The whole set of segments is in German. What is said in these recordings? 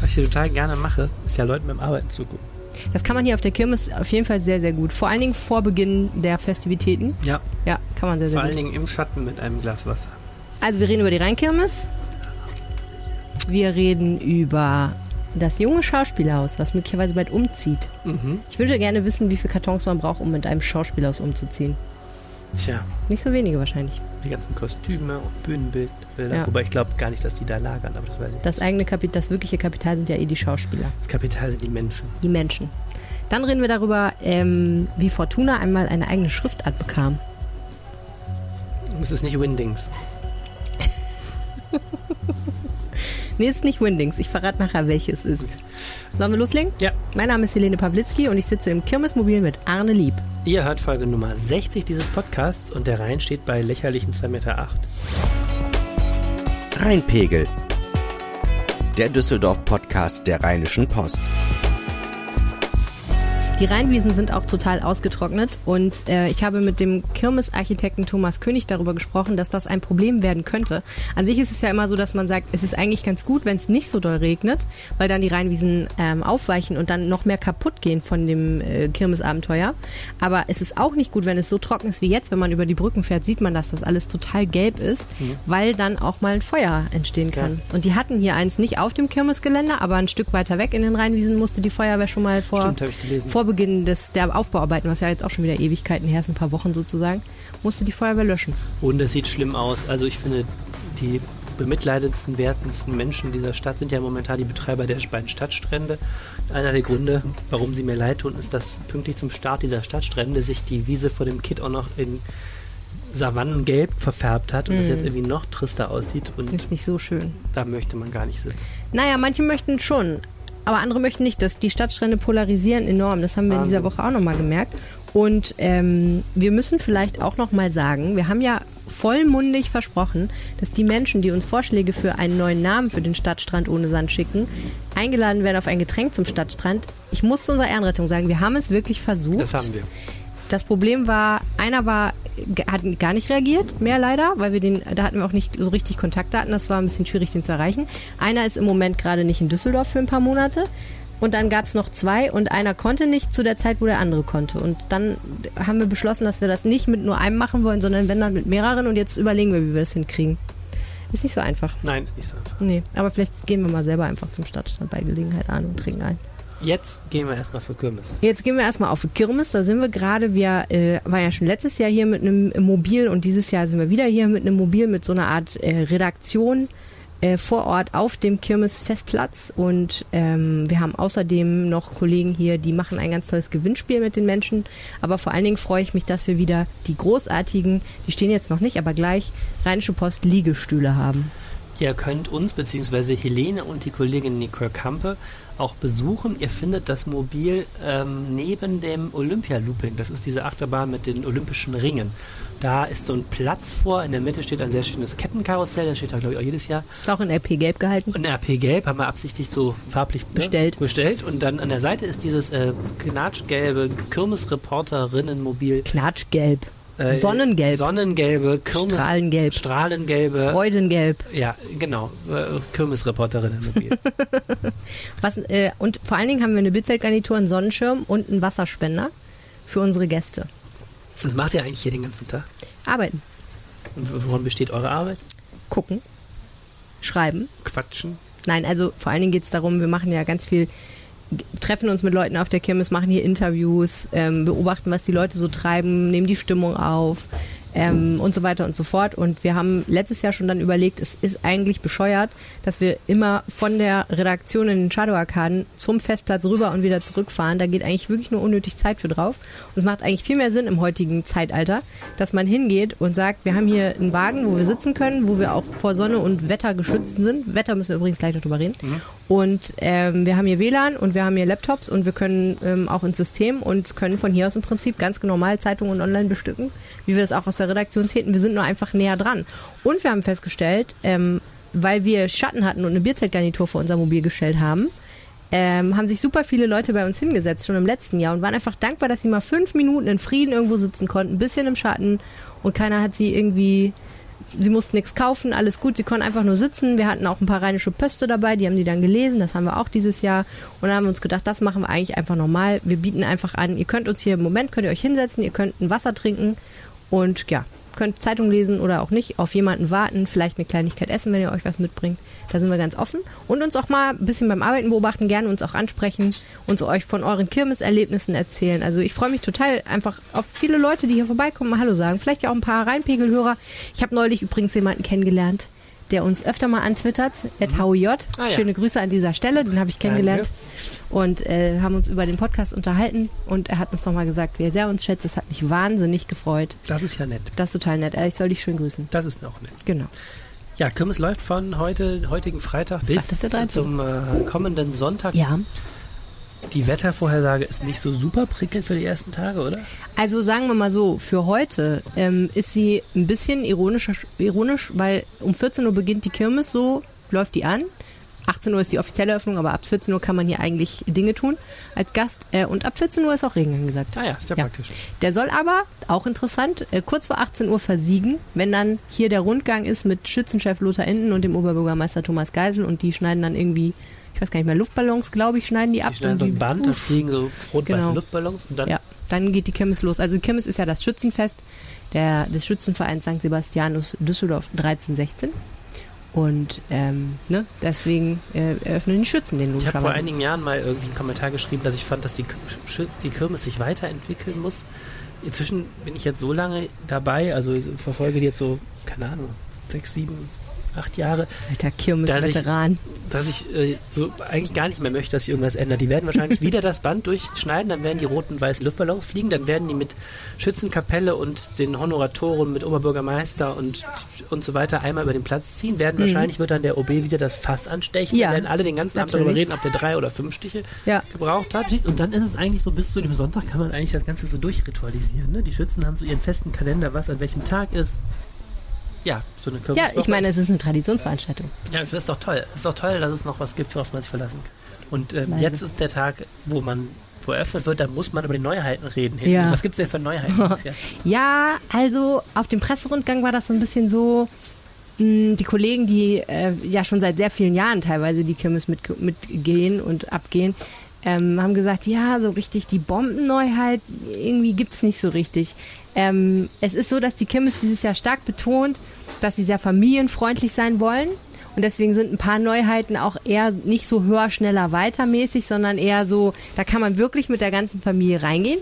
Was ich total gerne mache, ist ja Leuten beim Arbeiten zugucken. Das kann man hier auf der Kirmes auf jeden Fall sehr, sehr gut. Vor allen Dingen vor Beginn der Festivitäten. Ja. Ja, kann man sehr, sehr Vor gut. allen Dingen im Schatten mit einem Glas Wasser. Also wir reden über die Rheinkirmes. Wir reden über das junge Schauspielhaus, was möglicherweise bald umzieht. Mhm. Ich würde gerne wissen, wie viele Kartons man braucht, um mit einem Schauspielhaus umzuziehen. Tja, Nicht so wenige wahrscheinlich. die ganzen Kostüme und Bühnenbilder. Ja. Wobei ich glaube gar nicht, dass die da lagern, aber das weiß ich. Das eigene Kapital, das wirkliche Kapital sind ja eh die Schauspieler, Das Kapital sind die Menschen. die Menschen. Dann reden wir darüber, ähm, wie Fortuna einmal eine eigene Schriftart bekam. Es ist nicht Windings. Nee, ist nicht Windings. Ich verrate nachher, welches es ist. Sollen wir loslegen? Ja. Mein Name ist Helene Pawlitzki und ich sitze im Kirmesmobil mit Arne Lieb. Ihr hört Folge Nummer 60 dieses Podcasts und der Rhein steht bei lächerlichen 2,8 Meter. Rheinpegel. Der Düsseldorf-Podcast der Rheinischen Post. Die Rheinwiesen sind auch total ausgetrocknet und äh, ich habe mit dem Kirmesarchitekten Thomas König darüber gesprochen, dass das ein Problem werden könnte. An sich ist es ja immer so, dass man sagt, es ist eigentlich ganz gut, wenn es nicht so doll regnet, weil dann die Rheinwiesen ähm, aufweichen und dann noch mehr kaputt gehen von dem äh, Kirmesabenteuer. Aber es ist auch nicht gut, wenn es so trocken ist wie jetzt. Wenn man über die Brücken fährt, sieht man, dass das alles total gelb ist, weil dann auch mal ein Feuer entstehen kann. Und die hatten hier eins nicht auf dem Kirmesgelände, aber ein Stück weiter weg in den Rheinwiesen musste die Feuerwehr schon mal vor Stimmt, habe ich gelesen. vor Beginn des, der Aufbauarbeiten, was ja jetzt auch schon wieder Ewigkeiten her ist, ein paar Wochen sozusagen, musste die Feuerwehr löschen. Und es sieht schlimm aus. Also ich finde, die bemitleidendsten, wertendsten Menschen dieser Stadt sind ja momentan die Betreiber der beiden Stadtstrände. Einer der Gründe, warum sie mir leid tun, ist, dass pünktlich zum Start dieser Stadtstrände sich die Wiese vor dem Kitt auch noch in Savannengelb verfärbt hat und das jetzt irgendwie noch trister aussieht und Ist nicht so schön. da möchte man gar nicht sitzen. Naja, manche möchten schon, aber andere möchten nicht. Das, die Stadtstrände polarisieren enorm. Das haben wir in dieser Wahnsinn. Woche auch nochmal gemerkt. Und ähm, wir müssen vielleicht auch nochmal sagen, wir haben ja vollmundig versprochen, dass die Menschen, die uns Vorschläge für einen neuen Namen für den Stadtstrand ohne Sand schicken, eingeladen werden auf ein Getränk zum Stadtstrand. Ich muss zu unserer Ehrenrettung sagen, wir haben es wirklich versucht. Das haben wir. Das Problem war, einer war, hat gar nicht reagiert, mehr leider, weil wir den, da hatten wir auch nicht so richtig Kontaktdaten, das war ein bisschen schwierig, den zu erreichen. Einer ist im Moment gerade nicht in Düsseldorf für ein paar Monate. Und dann gab es noch zwei und einer konnte nicht zu der Zeit, wo der andere konnte. Und dann haben wir beschlossen, dass wir das nicht mit nur einem machen wollen, sondern wenn dann mit mehreren. Und jetzt überlegen wir, wie wir das hinkriegen. Ist nicht so einfach. Nein, ist nicht so einfach. Nee, aber vielleicht gehen wir mal selber einfach zum Stadtstand bei Gelegenheit an und trinken ein. Jetzt gehen wir erstmal für Kirmes. Jetzt gehen wir erstmal auf Kirmes. Da sind wir gerade. Wir äh, waren ja schon letztes Jahr hier mit einem Mobil und dieses Jahr sind wir wieder hier mit einem Mobil mit so einer Art äh, Redaktion äh, vor Ort auf dem Kirmes-Festplatz. Und ähm, wir haben außerdem noch Kollegen hier, die machen ein ganz tolles Gewinnspiel mit den Menschen. Aber vor allen Dingen freue ich mich, dass wir wieder die großartigen, die stehen jetzt noch nicht, aber gleich Rheinische Post Liegestühle haben. Ihr könnt uns bzw. Helene und die Kollegin Nicole Kampe auch besuchen. Ihr findet das Mobil ähm, neben dem Olympia-Looping. Das ist diese Achterbahn mit den olympischen Ringen. Da ist so ein Platz vor. In der Mitte steht ein sehr schönes Kettenkarussell. Das steht da, glaube ich, auch jedes Jahr. Ist auch in LP Gelb gehalten. Und RP Gelb haben wir absichtlich so farblich ne, Bestellt. bestellt. Und dann an der Seite ist dieses äh, knatschgelbe Kirmesreporterinnenmobil. Knatschgelb. Äh, Sonnengelb. Sonnengelbe, Kirmes, Strahlengelb. Strahlengelbe. Freudengelb. Ja, genau. Äh, Kirmesreporterinnenmobil. Was, äh, und vor allen Dingen haben wir eine Bildzeltgarnitur, einen Sonnenschirm und einen Wasserspender für unsere Gäste. Was macht ihr eigentlich hier den ganzen Tag? Arbeiten, Und woran besteht eure Arbeit? gucken, schreiben. Quatschen? Nein, also vor allen Dingen geht es darum, wir machen ja ganz viel, treffen uns mit Leuten auf der Kirmes, machen hier Interviews, ähm, beobachten, was die Leute so treiben, nehmen die Stimmung auf ähm, und so weiter und so fort. Und wir haben letztes Jahr schon dann überlegt, es ist eigentlich bescheuert, dass wir immer von der Redaktion in den Shadow-Arkaden zum Festplatz rüber und wieder zurückfahren. Da geht eigentlich wirklich nur unnötig Zeit für drauf. Und es macht eigentlich viel mehr Sinn im heutigen Zeitalter, dass man hingeht und sagt, wir haben hier einen Wagen, wo wir sitzen können, wo wir auch vor Sonne und Wetter geschützt sind. Wetter müssen wir übrigens gleich noch drüber reden. Und ähm, wir haben hier WLAN und wir haben hier Laptops und wir können ähm, auch ins System und können von hier aus im Prinzip ganz normal Zeitungen und online bestücken, wie wir das auch aus der Redaktion täten. Wir sind nur einfach näher dran. Und wir haben festgestellt, ähm, weil wir Schatten hatten und eine Bierzeltgarnitur vor unser Mobil gestellt haben, ähm, haben sich super viele Leute bei uns hingesetzt, schon im letzten Jahr und waren einfach dankbar, dass sie mal fünf Minuten in Frieden irgendwo sitzen konnten, ein bisschen im Schatten und keiner hat sie irgendwie sie mussten nichts kaufen, alles gut, sie konnten einfach nur sitzen. Wir hatten auch ein paar rheinische Pöste dabei, die haben die dann gelesen, das haben wir auch dieses Jahr. Und haben uns gedacht, das machen wir eigentlich einfach normal. Wir bieten einfach an, ihr könnt uns hier im Moment, könnt ihr euch hinsetzen, ihr könnt ein Wasser trinken und ja, könnt Zeitung lesen oder auch nicht, auf jemanden warten, vielleicht eine Kleinigkeit essen, wenn ihr euch was mitbringt. Da sind wir ganz offen. Und uns auch mal ein bisschen beim Arbeiten beobachten, gerne uns auch ansprechen, uns euch von euren Kirmeserlebnissen erzählen. Also ich freue mich total einfach auf viele Leute, die hier vorbeikommen, mal Hallo sagen. Vielleicht ja auch ein paar Rheinpegelhörer. Ich habe neulich übrigens jemanden kennengelernt, der uns öfter mal antwittert, der Tau J. Ah, ja. Schöne Grüße an dieser Stelle, den habe ich kennengelernt. Und äh, haben uns über den Podcast unterhalten und er hat uns nochmal gesagt, wie er sehr uns schätzt. Das hat mich wahnsinnig gefreut. Das ist ja nett. Das ist total nett. Ich soll dich schön grüßen. Das ist auch nett. Genau. Ja, Kirmes läuft von heute, heutigen Freitag bis das ist der 13.. zum äh, kommenden Sonntag. Ja. Die Wettervorhersage ist nicht so super prickelnd für die ersten Tage, oder? Also sagen wir mal so, für heute ähm, ist sie ein bisschen ironisch, ironisch, weil um 14 Uhr beginnt die Kirmes, so läuft die an. 18 Uhr ist die offizielle Eröffnung, aber ab 14 Uhr kann man hier eigentlich Dinge tun als Gast. Äh, und ab 14 Uhr ist auch Regen angesagt. Ah ja, ist ja, Ja. praktisch. Der soll aber, auch interessant, äh, kurz vor 18 Uhr versiegen, wenn dann hier der Rundgang ist mit Schützenchef Lothar Inden und dem Oberbürgermeister Thomas Geisel und die schneiden dann irgendwie, ich weiß gar nicht mehr, Luftballons, glaube ich, schneiden die ab. Die schneiden und so ein Band, da fliegen so rot-weiße Genau. Luftballons und dann Ja, dann geht die Kirmes los. Also die Kirmes ist ja das Schützenfest der, des Schützenvereins St. Sebastianus Düsseldorf 1316. Und ähm, ne, deswegen äh, eröffnen die Schützen den Ich habe vor einigen Jahren mal irgendwie einen Kommentar geschrieben, dass ich fand, dass die, die Kirmes sich weiterentwickeln muss. Inzwischen bin ich jetzt so lange dabei, also verfolge die jetzt so, keine Ahnung, sechs, sieben, acht Jahre, Alter Dass ich- Kirmes-Veteran. dass ich äh, so eigentlich gar nicht mehr möchte, dass sich irgendwas ändert. Die werden wahrscheinlich wieder das Band durchschneiden, dann werden die roten und weißen Luftballons fliegen, dann werden die mit Schützenkapelle und den Honoratoren, mit Oberbürgermeister und, und so weiter einmal über den Platz ziehen, werden wahrscheinlich, wird dann der OB wieder das Fass anstechen, Mhm. Ja, dann werden alle den ganzen Abend darüber reden, ob der drei oder fünf Stiche Ja. gebraucht hat. Und dann ist es eigentlich so, bis zu dem Sonntag kann man eigentlich das Ganze so durchritualisieren. Ne? Die Schützen haben so ihren festen Kalender, was an welchem Tag ist. Ja, so eine Kirmes. Ja, ich meine, es ist eine Traditionsveranstaltung. Ja, das ist doch toll. Es ist doch toll, dass es noch was gibt, worauf man sich verlassen kann. Und ähm, jetzt ist der Tag, wo man wo eröffnet wird, da muss man über die Neuheiten reden. Ja. Was gibt es denn für Neuheiten dieses Jahr? Ja, also auf dem Presserundgang war das so ein bisschen so, mh, die Kollegen, die äh, ja schon seit sehr vielen Jahren teilweise die Kirmes mit, mitgehen und abgehen, ähm, haben gesagt, ja, so richtig die Bombenneuheit irgendwie gibt's nicht so richtig. Ähm, es ist so, dass die Kirmes dieses Jahr stark betont, dass sie sehr familienfreundlich sein wollen. Und deswegen sind ein paar Neuheiten auch eher nicht so höher, schneller, weitermäßig, sondern eher so, da kann man wirklich mit der ganzen Familie reingehen.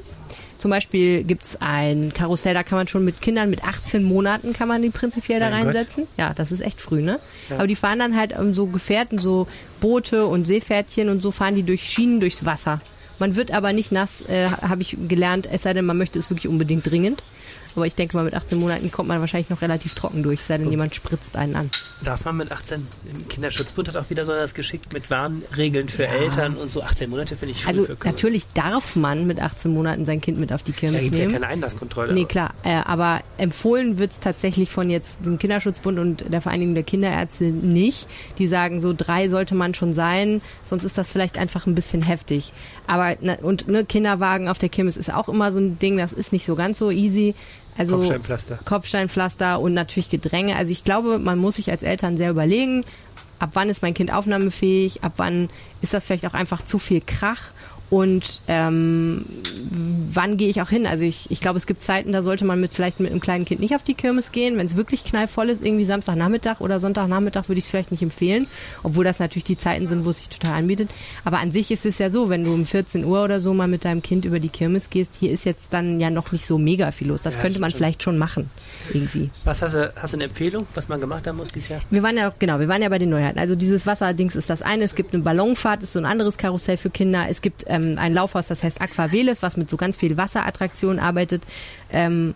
Zum Beispiel gibt's ein Karussell, da kann man schon mit Kindern mit 18 Monaten kann man die prinzipiell da Mein Gott. reinsetzen. Ja, das ist echt früh, ne? Ja. Aber die fahren dann halt um so Gefährten, so Boote und Seepferdchen und so fahren die durch Schienen durchs Wasser. Man wird aber nicht nass, äh, habe ich gelernt, es sei denn, man möchte es wirklich unbedingt dringend. Aber ich denke mal, mit 18 Monaten kommt man wahrscheinlich noch relativ trocken durch, sei denn, jemand spritzt einen an. Darf man mit 18, im Kinderschutzbund hat auch wieder so das geschickt mit Warnregeln für Eltern und so. 18 Monate finde ich früh Also natürlich darf man mit 18 Monaten sein Kind mit auf die Da Kirmes gibt es ja nehmen. keine Einlasskontrolle. Nee, klar. Äh, aber empfohlen wird es tatsächlich von jetzt dem Kinderschutzbund und der Vereinigung der Kinderärzte nicht. Die sagen, so drei sollte man schon sein, sonst ist das vielleicht einfach ein bisschen heftig. Aber und ne, Kinderwagen auf der Kirmes ist auch immer so ein Ding, das ist nicht so ganz so easy. Also Kopfsteinpflaster. Kopfsteinpflaster und natürlich Gedränge. Also ich glaube, man muss sich als Eltern sehr überlegen, ab wann ist mein Kind aufnahmefähig, ab wann ist das vielleicht auch einfach zu viel Krach und ähm, wann gehe ich auch hin? Also ich, ich glaube, es gibt Zeiten, da sollte man mit vielleicht mit einem kleinen Kind nicht auf die Kirmes gehen. Wenn es wirklich knallvoll ist, irgendwie Samstagnachmittag oder Sonntagnachmittag würde ich es vielleicht nicht empfehlen, obwohl das natürlich die Zeiten sind, wo es sich total anbietet. Aber an sich ist es ja so, wenn du um 14 Uhr oder so mal mit deinem Kind über die Kirmes gehst, hier ist jetzt dann ja noch nicht so mega viel los. Das Ja, könnte man stimmt. vielleicht schon machen, irgendwie. Was hast du, hast du eine Empfehlung, was man gemacht haben muss dieses Jahr? Wir waren ja, genau, wir waren ja bei den Neuheiten. Also dieses Wasserdings ist das eine. Es gibt eine Ballonfahrt, ist so ein anderes Karussell für Kinder. Es gibt ähm, ein Laufhaus, das heißt Aquaveles, was mit so ganz viel Wasserattraktionen arbeitet. Ähm,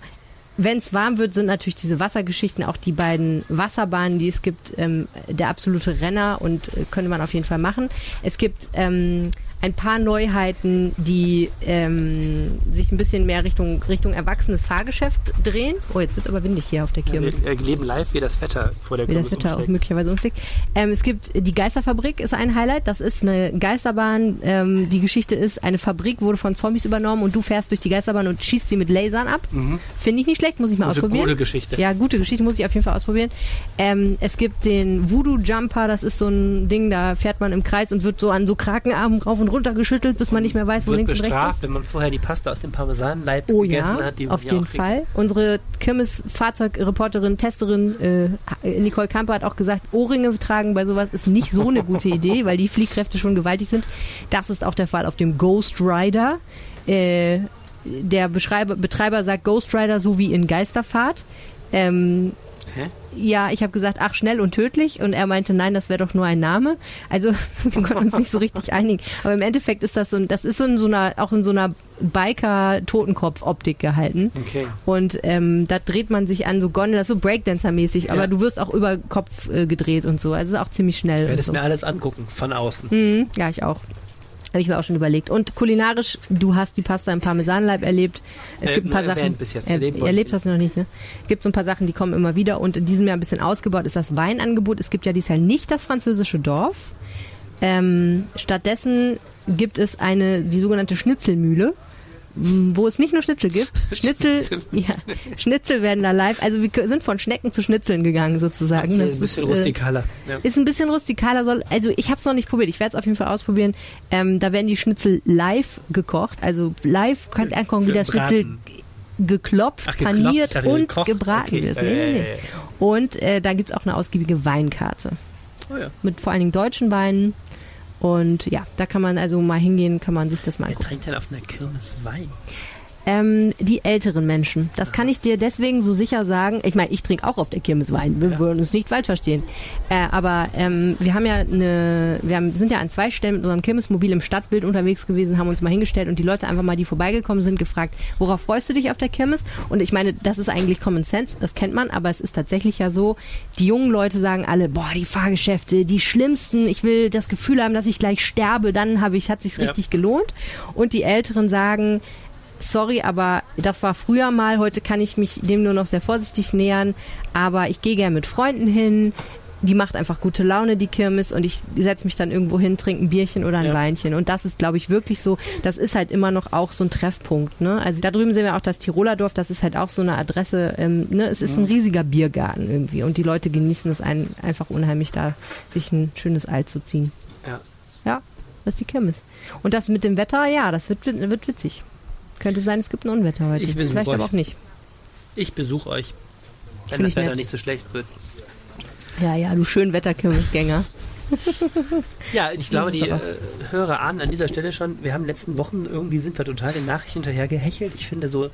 wenn es warm wird, sind natürlich diese Wassergeschichten, auch die beiden Wasserbahnen, die es gibt, ähm, der absolute Renner und äh, könnte man auf jeden Fall machen. Es gibt ähm, ein paar Neuheiten, die ähm, sich ein bisschen mehr Richtung, Richtung erwachsenes Fahrgeschäft drehen. Oh, jetzt wird es aber windig hier auf der Kirmes. Wir erleben live, wie das Wetter vor der wie das Wetter auch möglicherweise umschlägt. Ähm, es gibt die Geisterfabrik ist ein Highlight. Das ist eine Geisterbahn. Ähm, die Geschichte ist, eine Fabrik wurde von Zombies übernommen und du fährst durch die Geisterbahn und schießt sie mit Lasern ab. Mhm. Finde ich nicht schlecht, muss ich mal gute, ausprobieren. Gute Geschichte. Ja, gute Geschichte, muss ich auf jeden Fall ausprobieren. Ähm, es gibt den Voodoo Jumper, das ist so ein Ding, da fährt man im Kreis und wird so an so Krakenarmen rauf und runter geschüttelt, bis man nicht mehr weiß, wo links und rechts bestraft, ist. wenn man vorher die Pasta aus dem Parmesanleib Oh gegessen ja, hat. Die auf jeden. Fall. Unsere Kirmes-Fahrzeugreporterin, Testerin äh, Nicole Kamper hat auch gesagt, Ohrringe tragen bei sowas ist nicht so eine gute Idee, weil die Fliehkräfte schon gewaltig sind. Das ist auch der Fall auf dem Ghost Rider. Äh, der Beschreiber, Betreiber sagt Ghost Rider so wie in Geisterfahrt. Ähm, Hä? ja, ich habe gesagt, ach, schnell und tödlich. Und er meinte, nein, das wäre doch nur ein Name. Also wir konnten uns nicht so richtig einigen. Aber im Endeffekt ist das so, ein- das ist so in so einer, auch in so einer Biker-Totenkopf-Optik gehalten. Okay. Und ähm, da dreht man sich an so Gondel, das ist so Breakdancer-mäßig, aber Ja. du wirst auch über Kopf äh, gedreht und so. Also ist auch ziemlich schnell. Ich werde es so. mir alles angucken, von außen. Mhm, ja, ich auch. Habe ich mir auch schon überlegt. Und kulinarisch, du hast die Pasta im Parmesanleib erlebt. Es Äh, gibt ein paar Sachen. bis jetzt, erlebt erlebt hast du noch nicht, ne? Es gibt so ein paar Sachen, die kommen immer wieder. Und in diesem Jahr ein bisschen ausgebaut ist das Weinangebot. Es gibt ja dieses Jahr nicht das französische Dorf. Ähm, stattdessen gibt es eine, die sogenannte Schnitzelmühle, wo es nicht nur Schnitzel gibt. Schnitzel, ja, Schnitzel werden da live. Also wir sind von Schnecken zu Schnitzeln gegangen sozusagen. Das ein bisschen ist, äh, rustikaler. Ja. ist ein bisschen rustikaler, soll, also ich habe es noch nicht probiert, ich werde es auf jeden Fall ausprobieren. Ähm, da werden die Schnitzel live gekocht, also live kannst angucken, wie das Schnitzel geklopft, Ach, geklopft, paniert und gekocht. gebraten Okay. wird. Nee, nee, nee. Äh, Und äh, da gibt's auch eine ausgiebige Weinkarte Oh ja. mit vor allen Dingen deutschen Weinen. Und ja, da kann man also mal hingehen, kann man sich das mal angucken. trinkt denn auf einer Kirmes Wein? Ähm, die älteren Menschen. Das kann ich dir deswegen so sicher sagen. Ich meine, ich trinke auch auf der Kirmes Wein. Wir Ja. würden uns nicht falsch verstehen. Äh, aber ähm, wir haben ja eine, wir haben, sind ja an zwei Stellen mit unserem Kirmesmobil im Stadtbild unterwegs gewesen, haben uns mal hingestellt und die Leute einfach mal, die vorbeigekommen sind, gefragt, worauf freust du dich auf der Kirmes? Und ich meine, das ist eigentlich Common Sense, das kennt man, aber es ist tatsächlich ja so, die jungen Leute sagen alle, boah, die Fahrgeschäfte, die schlimmsten, ich will das Gefühl haben, dass ich gleich sterbe, dann habe ich, hat sich's Ja. richtig gelohnt. Und die Älteren sagen, sorry, aber das war früher mal, heute kann ich mich dem nur noch sehr vorsichtig nähern, aber ich gehe gerne mit Freunden hin. Die macht einfach gute Laune, die Kirmes, und ich setze mich dann irgendwo hin, trinke ein Bierchen oder ein Ja. Weinchen. Und das ist, glaube ich, wirklich so, das ist halt immer noch auch so ein Treffpunkt. Ne? Also da drüben sehen wir auch das Tiroler Dorf, das ist halt auch so eine Adresse, ähm, ne? es ist ein riesiger Biergarten irgendwie. Und die Leute genießen es ein, einfach unheimlich, da sich ein schönes Ei zu ziehen. Ja. Ja, das ist die Kirmes. Und das mit dem Wetter, ja, das wird, wird witzig. Könnte sein, es gibt ein Unwetter heute. Ich besuche Vielleicht aber euch. auch nicht. Ich besuche euch, wenn Find das Wetter nett. nicht so schlecht wird. Ja, ja, du schön Wetterkirmesgänger. Ja, ich glaube, die äh, Hörer ahnen an dieser Stelle schon, wir haben in den letzten Wochen, irgendwie sind wir total den Nachrichten hinterher gehechelt. Ich finde so,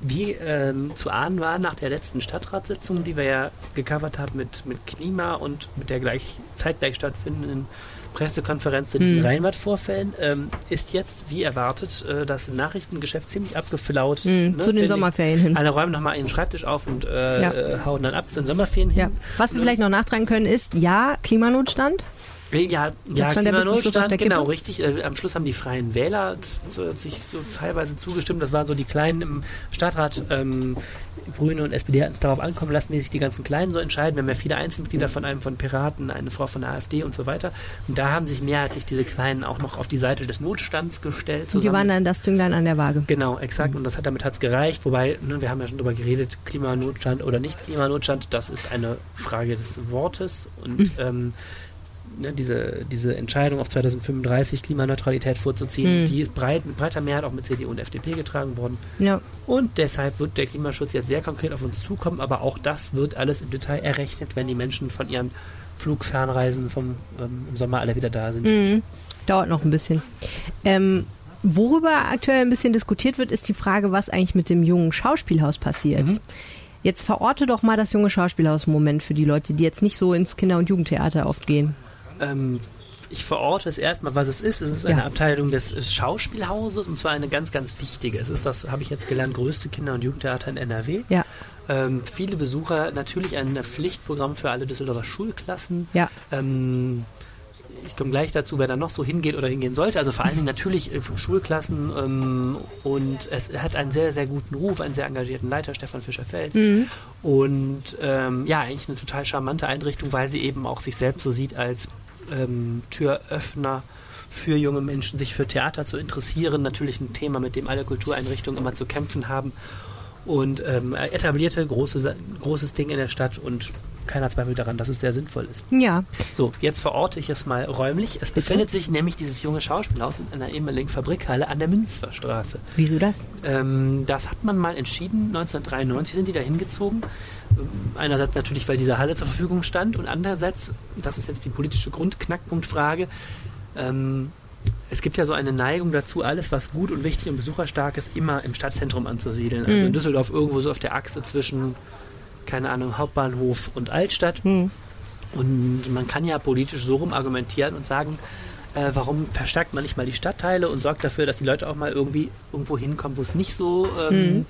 wie ähm, zu ahnen war nach der letzten Stadtratssitzung, die wir ja gecovert haben mit, mit Klima und mit der gleich zeitgleich stattfindenden Pressekonferenz zu diesen Mhm. Rheinwald-Vorfällen, ähm, ist jetzt, wie erwartet, äh, das Nachrichtengeschäft ziemlich abgeflaut. Mhm, ne, zu den ich. Sommerferien hin. Alle räumen nochmal ihren Schreibtisch auf und äh, Ja. hauen dann ab zu den Sommerferien hin. Ja. Was wir vielleicht noch nachtragen können, ist, ja, Klimanotstand. Ja, ja Klimanotstand, genau, richtig. Äh, am Schluss haben die Freien Wähler sich so teilweise zugestimmt. Das waren so die Kleinen im Stadtrat. Ähm, Grüne und SPD hatten es darauf ankommen lassen, wie sich die ganzen Kleinen so entscheiden. Wir haben ja viele Einzelmitglieder von einem von Piraten, eine Frau von der AfD und so weiter. Und da haben sich mehrheitlich diese Kleinen auch noch auf die Seite des Notstands gestellt. Und die zusammen- waren dann das Zünglein an der Waage. Genau, exakt. Und das hat, damit hat es gereicht. Wobei, ne, wir haben ja schon darüber geredet, Klimanotstand oder nicht Klimanotstand, das ist eine Frage des Wortes. Und ähm, ne, diese, diese Entscheidung auf 2035 Klimaneutralität vorzuziehen, Mhm. die ist breit, mit breiter Mehrheit auch mit CDU und FDP getragen worden. Ja. Und deshalb wird der Klimaschutz jetzt sehr konkret auf uns zukommen, aber auch das wird alles im Detail errechnet, wenn die Menschen von ihren Flugfernreisen vom ähm, im Sommer alle wieder da sind. Mhm. Dauert noch ein bisschen. Ähm, worüber aktuell ein bisschen diskutiert wird, ist die Frage, was eigentlich mit dem jungen Schauspielhaus passiert. Mhm. Jetzt verorte doch mal das junge Schauspielhaus im Moment für die Leute, die jetzt nicht so ins Kinder- und Jugendtheater oft gehen. Ähm, ich verorte es erstmal, was es ist. Es ist Ja. eine Abteilung des Schauspielhauses und zwar eine ganz, ganz wichtige. Es ist das, habe ich jetzt gelernt, größte Kinder- und Jugendtheater in NRW. Ja, Ähm, viele Besucher, natürlich ein Pflichtprogramm für alle Düsseldorfer Schulklassen. ja. Ähm, ich komme gleich dazu, wer da noch so hingeht oder hingehen sollte. Also vor allen Dingen natürlich äh, Schulklassen ähm, und es hat einen sehr, sehr guten Ruf, einen sehr engagierten Leiter, Stefan Fischer-Fels. Mhm. Und ähm, ja, eigentlich eine total charmante Einrichtung, weil sie eben auch sich selbst so sieht als ähm, Türöffner für junge Menschen, sich für Theater zu interessieren. Natürlich ein Thema, mit dem alle Kultureinrichtungen immer zu kämpfen haben. Und ähm, etablierte große, großes Ding in der Stadt und keiner zweifelt daran, dass es sehr sinnvoll ist. Ja. So, jetzt verorte ich es mal räumlich. Es befindet sich nämlich dieses junge Schauspielhaus in einer ehemaligen Fabrikhalle an der Münsterstraße. Wieso das? Ähm, das hat man mal entschieden. 1993 sind die da hingezogen. Ähm, Einerseits natürlich, weil diese Halle zur Verfügung stand und andererseits, das ist jetzt die politische Grundknackpunktfrage, ähm, es gibt ja so eine Neigung dazu, alles, was gut und wichtig und besucherstark ist, immer im Stadtzentrum anzusiedeln. Also in Düsseldorf irgendwo so auf der Achse zwischen, keine Ahnung, Hauptbahnhof und Altstadt. Hm. Und man kann ja politisch so rum argumentieren und sagen, äh, warum verstärkt man nicht mal die Stadtteile und sorgt dafür, dass die Leute auch mal irgendwie irgendwo hinkommen, wo es nicht so ähm, Mhm.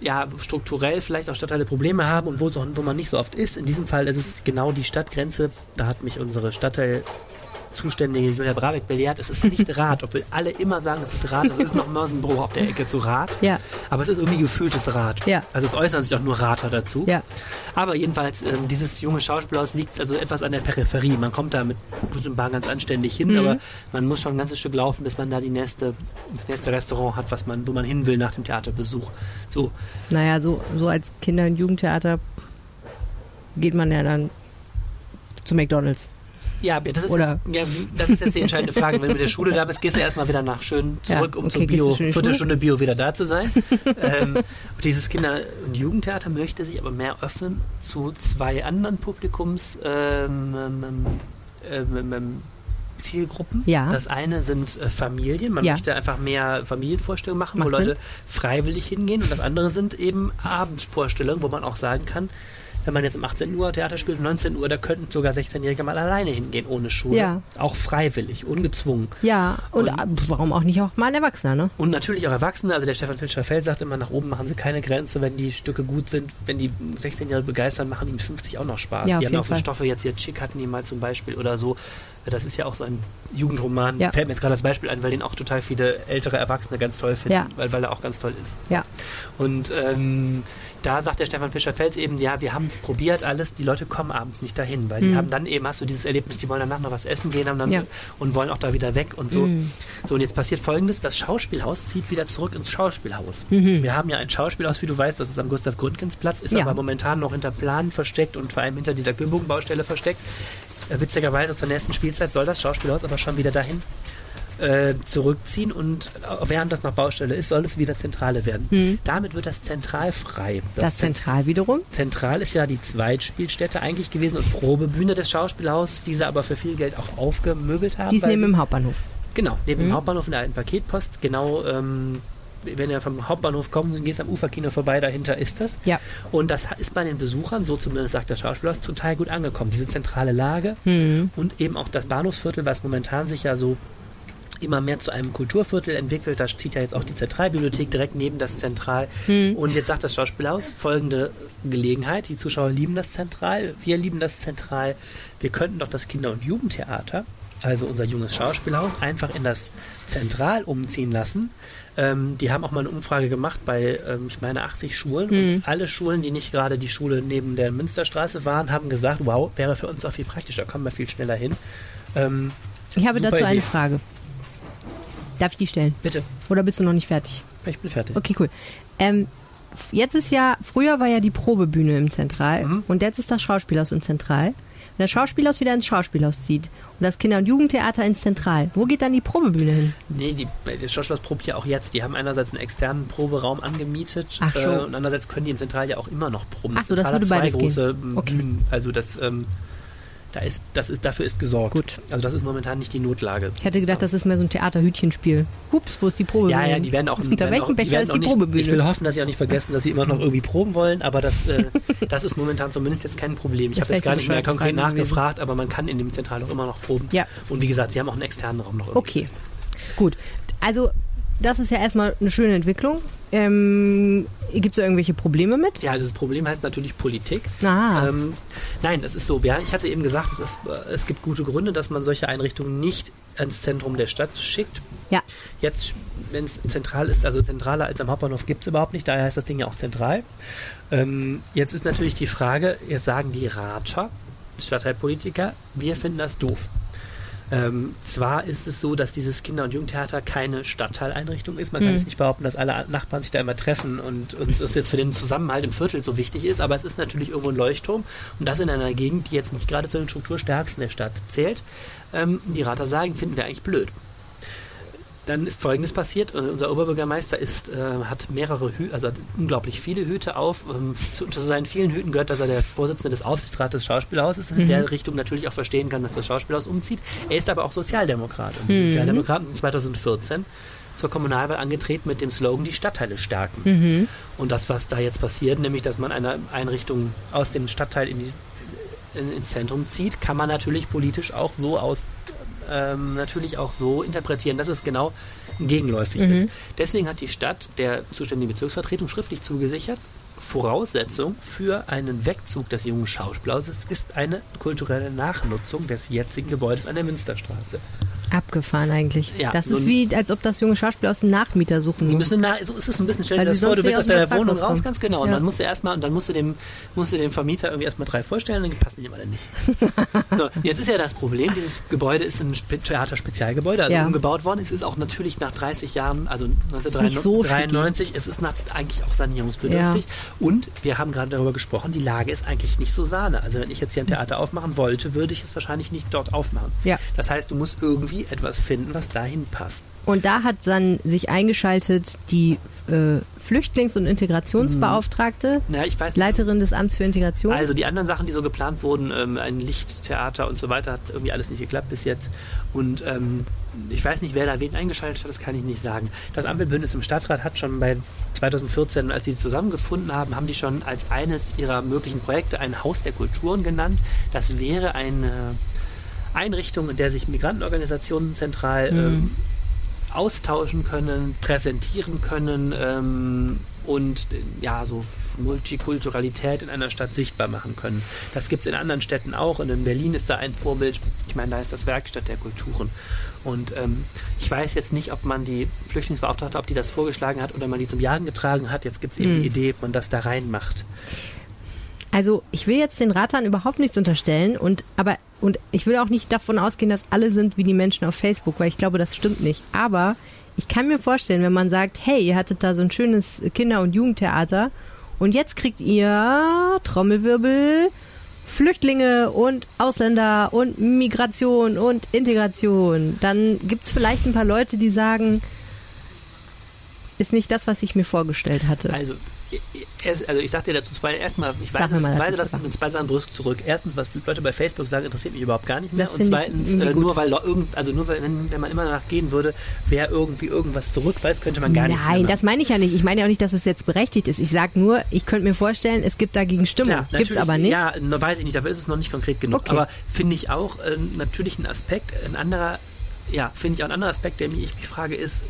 ja, strukturell vielleicht auch Stadtteile Probleme haben und wo, so, wo man nicht so oft ist. In diesem Fall ist es genau die Stadtgrenze. Da hat mich unsere Stadtteil Zuständige Julia Brabeck belehrt, es ist nicht Rad, obwohl alle immer sagen, es ist Rad, es ist noch Mörsenbruch auf der Ecke zu Rad. Ja. Aber es ist irgendwie gefühltes Rad. Ja. Also es äußern sich auch nur Rater dazu. Ja. Aber jedenfalls, ähm, dieses junge Schauspielhaus liegt also etwas an der Peripherie. Man kommt da mit Bus und Bahn ganz anständig hin, Mhm. aber man muss schon ein ganzes Stück laufen, bis man da die nächste, das nächste Restaurant hat, was man, wo man hin will nach dem Theaterbesuch. So, Naja, so, so als Kinder- und Jugendtheater geht man ja dann zu McDonalds. Ja, das ist, Oder- jetzt, ja, das ist jetzt die entscheidende Frage. Wenn du mit der Schule da bist, gehst du erstmal wieder nach schön zurück, Ja, um okay, zur Bio? Viertelstunde Bio wieder da zu sein. ähm, dieses Kinder- und Jugendtheater möchte sich aber mehr öffnen zu zwei anderen Publikums. Ähm, ähm, ähm, ähm, Zielgruppen. Ja. Das eine sind äh, Familien. Man Ja. möchte einfach mehr Familienvorstellungen machen, wo Macht Leute Sinn. freiwillig hingehen. Und das andere sind eben Abendvorstellungen, wo man auch sagen kann, wenn man jetzt um 18 Uhr Theater spielt, um 19 Uhr, da könnten sogar 16-Jährige mal alleine hingehen, ohne Schule. Ja. Auch freiwillig, ungezwungen. Ja, und, Und- äh, warum auch nicht auch mal ein Erwachsener, ne? Und natürlich auch Erwachsene, also der Stefan Fischer-Feld sagt immer, nach oben machen sie keine Grenze, wenn die Stücke gut sind, wenn die 16-Jährige begeistern, machen die mit 50 auch noch Spaß. Ja, auf die haben auch so Fall. Stoffe, jetzt hier Chick hatten die mal zum Beispiel oder so. Das ist ja auch so ein Jugendroman. Ja. Fällt mir jetzt gerade das Beispiel ein, weil den auch total viele ältere Erwachsene ganz toll finden, Ja. weil, weil er auch ganz toll ist. Ja. Und ähm, da sagt der Stefan Fischer-Fels eben, ja, wir haben es probiert alles, die Leute kommen abends nicht dahin, weil die Mhm. haben dann eben, hast du dieses Erlebnis, die wollen danach noch was essen gehen dann, Ja. und wollen auch da wieder weg und so. Mhm. So, und jetzt passiert folgendes, das Schauspielhaus zieht wieder zurück ins Schauspielhaus. Mhm. Wir haben ja ein Schauspielhaus, wie du weißt, das ist am Gustav Gründgens Platz, ist aber momentan noch hinter Planen versteckt und vor allem hinter dieser Kühlbogenbaustelle versteckt. Äh, witzigerweise zur nächsten Spielzeit soll das Schauspielhaus aber schon wieder dahin äh, zurückziehen und äh, während das noch Baustelle ist, soll es wieder Zentrale werden. Mhm. Damit wird das zentral frei. Das, Zent- Zentral wiederum. Zentral ist ja die Zweitspielstätte eigentlich gewesen und Probebühne des Schauspielhauses, diese aber für viel Geld auch aufgemöbelt haben. Die ist neben sie- dem Hauptbahnhof. Genau, neben Mhm. dem Hauptbahnhof in der alten Paketpost. Genau, ähm, wenn ihr vom Hauptbahnhof kommt und gehst am Uferkino vorbei, dahinter ist das. Ja. Und das ist bei den Besuchern, so zumindest sagt der Schauspielhaus, total gut angekommen. Diese zentrale Lage Mhm. und eben auch das Bahnhofsviertel, was momentan sich ja so immer mehr zu einem Kulturviertel entwickelt. Da zieht ja jetzt auch die Zentralbibliothek direkt neben das Zentral. Mhm. Und jetzt sagt das Schauspielhaus folgende Gelegenheit. Die Zuschauer lieben das Zentral, wir lieben das Zentral. Wir könnten doch das Kinder- und Jugendtheater, also unser junges Schauspielhaus, einfach in das Zentral umziehen lassen. Ähm, die haben auch mal eine Umfrage gemacht bei, ähm, ich meine, 80 Schulen. Mhm. Und alle Schulen, die nicht gerade die Schule neben der Münsterstraße waren, haben gesagt, wow, wäre für uns auch viel praktischer, kommen wir viel schneller hin. Ähm, Ich habe dazu eine Idee. Frage. Darf ich die stellen? bitte, Oder bist du noch nicht fertig? ich bin fertig. Okay, cool. Ähm, jetzt ist ja, früher war ja die Probebühne im Zentral Mhm. und jetzt ist das Schauspielhaus im Zentral. Wenn das Schauspielhaus wieder ins Schauspielhaus zieht und das Kinder- und Jugendtheater ins Zentral, wo geht dann die Probebühne hin? Nee, die, das Schauspielhaus probt ja auch jetzt. Die haben einerseits einen externen Proberaum angemietet Ach äh, und andererseits können die im Zentral ja auch immer noch proben. Ach so, das würde beides gehen. große ähm, Okay. Bühnen. Also das, ähm, da ist, das ist, dafür ist gesorgt. Gut. Also das ist momentan nicht die Notlage. Ich hätte gedacht, das ist mehr so ein Theaterhütchenspiel. Hups, wo ist die Probebühne? Ja, ja, die werden auch Unter welchem auch, Becher ist die nicht, Probebühne? Ich will hoffen, dass sie auch nicht vergessen, dass sie immer noch irgendwie proben wollen, aber das, äh, das ist momentan zumindest jetzt kein Problem. Ich habe jetzt gar nicht mehr konkret nachgefragt, aber man kann in dem Zentral auch immer noch proben. Ja. Und wie gesagt, sie haben auch einen externen Raum noch. irgendwie. Okay, gut. Also das ist ja erstmal eine schöne Entwicklung. Ähm, Gibt es irgendwelche Probleme mit? Ja, das Problem heißt natürlich Politik. Ah. Ähm, nein, es ist so. Ja, ich hatte eben gesagt, es, ist, äh, es gibt gute Gründe, dass man solche Einrichtungen nicht ans Zentrum der Stadt schickt. Ja. Jetzt, wenn es zentral ist, also zentraler als am Hauptbahnhof gibt es überhaupt nicht, daher heißt das Ding ja auch zentral. Ähm, jetzt ist natürlich die Frage, jetzt sagen die Rater, Stadtteilpolitiker, wir finden das doof. Ähm, zwar ist es so, dass dieses Kinder- und Jugendtheater keine Stadtteileinrichtung ist. Man kann Mhm. jetzt nicht behaupten, dass alle Nachbarn sich da immer treffen und, und das jetzt für den Zusammenhalt im Viertel so wichtig ist, aber es ist natürlich irgendwo ein Leuchtturm und das in einer Gegend, die jetzt nicht gerade zu den strukturstärksten der Stadt zählt. Ähm, die Rater sagen, finden wir eigentlich blöd. Dann ist Folgendes passiert. Äh, unser Oberbürgermeister ist, äh, hat mehrere Hüte, also hat unglaublich viele Hüte auf. Ähm, zu, zu seinen vielen Hüten gehört, dass er der Vorsitzende des Aufsichtsrats des Schauspielhauses ist, in der Richtung natürlich auch verstehen kann, dass das Schauspielhaus umzieht. Er ist aber auch Sozialdemokrat. Und die Sozialdemokraten sind 2014 zur Kommunalwahl angetreten mit dem Slogan, die Stadtteile stärken. Und das, was da jetzt passiert, nämlich, dass man eine Einrichtung aus dem Stadtteil in die, in, ins Zentrum zieht, kann man natürlich politisch auch so aus, ähm, natürlich auch so interpretieren, dass es genau gegenläufig ist. Deswegen hat die Stadt der zuständigen Bezirksvertretung schriftlich zugesichert, Voraussetzung für einen Wegzug des jungen Schauspielhauses ist eine kulturelle Nachnutzung des jetzigen Gebäudes an der Münsterstraße. Abgefahren eigentlich. Ja, das so ist wie, als ob das junge Schauspiel aus einem Nachmieter suchen Die müssen na, so ist es ein bisschen, stell dir das vor, du willst aus dem Vertrag Wohnung raus, ganz genau. Und Ja. dann musst du erstmal, und dann musst du dem, musst du dem Vermieter irgendwie erstmal drei vorstellen, dann passen die immer dann nicht. so, jetzt ist ja das Problem, dieses Gebäude ist ein Spe- Theater-Spezialgebäude, also Ja. umgebaut worden. Es ist auch natürlich nach 30 Jahren, also nicht so 1993, es ist nach, eigentlich auch sanierungsbedürftig. Und wir haben gerade darüber gesprochen, die Lage ist eigentlich nicht so Sahne. Also wenn ich jetzt hier ein Theater aufmachen wollte, würde ich es wahrscheinlich nicht dort aufmachen. Ja. Das heißt, du musst irgendwie etwas finden, was dahin passt. Und da hat dann sich eingeschaltet die äh, Flüchtlings- und Integrationsbeauftragte, Na, ich weiß nicht, Leiterin des Amts für Integration. Also die anderen Sachen, die so geplant wurden, ähm, ein Lichttheater und so weiter, hat irgendwie alles nicht geklappt bis jetzt. Und ähm, ich weiß nicht, wer da wen eingeschaltet hat, das kann ich nicht sagen. Das Ampelbündnis im Stadtrat hat schon bei 2014, als sie zusammengefunden haben, haben die schon als eines ihrer möglichen Projekte ein Haus der Kulturen genannt. Das wäre eine Einrichtung, in der sich Migrantenorganisationen zentral ähm, austauschen können, präsentieren können ähm, und ja, so Multikulturalität in einer Stadt sichtbar machen können. Das gibt es in anderen Städten auch. Und in Berlin ist da ein Vorbild. Ich meine, da ist das Werkstatt der Kulturen. Und ähm, ich weiß jetzt nicht, ob man die Flüchtlingsbeauftragte, ob die das vorgeschlagen hat oder man die zum Jagen getragen hat. Jetzt gibt es eben die Idee, ob man das da reinmacht. Also ich will jetzt den Ratern überhaupt nichts unterstellen und aber und ich will auch nicht davon ausgehen, dass alle sind wie die Menschen auf Facebook, weil ich glaube, das stimmt nicht. Aber ich kann mir vorstellen, wenn man sagt, hey, ihr hattet da so ein schönes Kinder- und Jugendtheater und jetzt kriegt ihr Trommelwirbel, Flüchtlinge und Ausländer und Migration und Integration, dann gibt es vielleicht ein paar Leute, die sagen, ist nicht das, was ich mir vorgestellt hatte. Also, also ich sag dir dazu zwei, erstmal, ich Sag weiß, das, mal weise das mit zwei Sachen zurück. Erstens, was Leute bei Facebook sagen, interessiert mich überhaupt gar nicht mehr. Das Und zweitens, irgendwie äh, nur weil irgend, also nur wenn, wenn man immer danach gehen würde, wer irgendwie irgendwas zurückweist, könnte man gar nichts mehr Nein, das meine ich ja nicht. Ich meine ja auch nicht, dass es jetzt berechtigt ist. Ich sage nur, ich könnte mir vorstellen, es gibt dagegen Stimmung. Ja, Gibt's natürlich- aber nicht. Ja, weiß ich nicht, dafür ist es noch nicht konkret genug. Okay. Aber finde ich auch äh, natürlich ein Aspekt, ein anderer, ja, finde ich auch ein anderer Aspekt, der mich, ich mich frage, ist,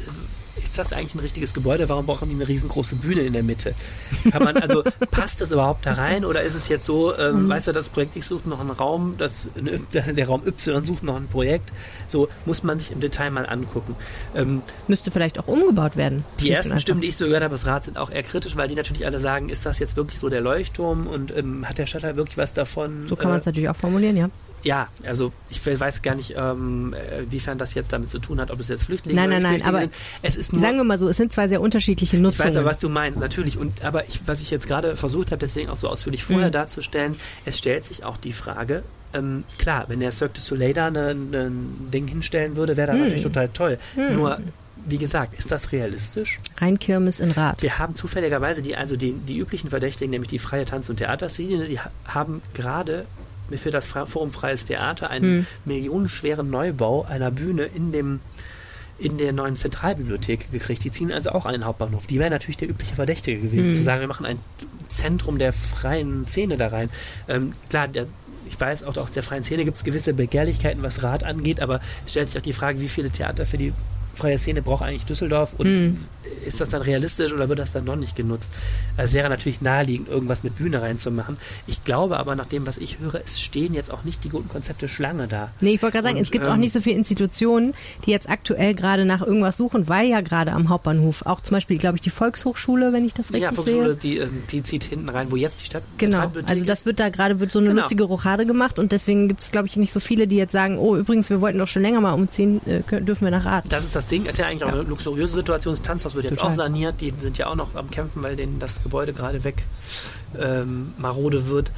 ist das eigentlich ein richtiges Gebäude? Warum brauchen die eine riesengroße Bühne in der Mitte? Kann man, also, passt das überhaupt da rein oder ist es jetzt so, ähm, weißt du, das Projekt X sucht noch einen Raum, das, der Raum Y sucht noch ein Projekt? So muss man sich im Detail mal angucken. Ähm, Müsste vielleicht auch umgebaut werden. die ersten. Stimmen, die ich so gehört habe, das Rat sind auch eher kritisch, weil die natürlich alle sagen, ist das jetzt wirklich so der Leuchtturm und ähm, hat der Stadtteil wirklich was davon? So kann man es äh, natürlich auch formulieren, ja. Ja, also ich we- weiß gar nicht, ähm, äh, wiefern das jetzt damit zu tun hat, ob es jetzt Flüchtlinge Nein, oder nein, nein, Flüchtlinge aber sind. Es ist nur, Sagen wir mal so, es sind zwei sehr unterschiedliche ich Nutzungen. weiß aber, was du meinst, natürlich. Und aber ich, was ich jetzt gerade versucht habe, deswegen auch so ausführlich vorher Mhm. darzustellen, es stellt sich auch die Frage, ähm, klar, wenn der Cirque du Soleil da ne- ne- ein Ding hinstellen würde, wäre das Mhm. natürlich total toll. Nur, wie gesagt, ist das realistisch? Rheinkirmes in Rad. Wir haben zufälligerweise die, also die, die üblichen Verdächtigen, nämlich die freie Tanz- und Theaterszene, die ha- haben gerade für das Forum Freies Theater einen Hm. millionenschweren Neubau einer Bühne in dem in der neuen Zentralbibliothek gekriegt. Die ziehen also auch an den Hauptbahnhof. Die wäre natürlich der übliche Verdächtige gewesen, Hm. zu sagen, wir machen ein Zentrum der freien Szene da rein. Ähm, klar, der, ich weiß auch aus der freien Szene gibt es gewisse Begehrlichkeiten, was Rat angeht, aber es stellt sich auch die Frage, wie viele Theater für die freie Szene braucht eigentlich Düsseldorf und Mhm. ist das dann realistisch oder wird das dann noch nicht genutzt? Also es wäre natürlich naheliegend, irgendwas mit Bühne reinzumachen. Ich glaube aber, nach dem, was ich höre, es stehen jetzt auch nicht die guten Konzepte Schlange da. Nee, ich wollte gerade sagen, Und, es gibt auch ähm, nicht so viele Institutionen, die jetzt aktuell gerade nach irgendwas suchen, weil ja gerade am Hauptbahnhof auch zum Beispiel, glaube ich, die Volkshochschule, wenn ich das richtig Ja, Volksschule, sehe. die, ähm, die zieht hinten rein, wo jetzt die Stadt Genau, also das wird da gerade wird so eine Genau. lustige Rochade gemacht und deswegen gibt es, glaube ich, nicht so viele, die jetzt sagen, oh, übrigens, wir wollten doch schon länger mal umziehen, äh, dürfen wir nach Rat. Das ist das Ding, ist ja eigentlich auch eine luxuriöse Situation. Das Tanzhaus wird jetzt Total. auch saniert, die sind ja auch noch am Kämpfen, weil denen das Gebäude gerade weg ähm, marode wird.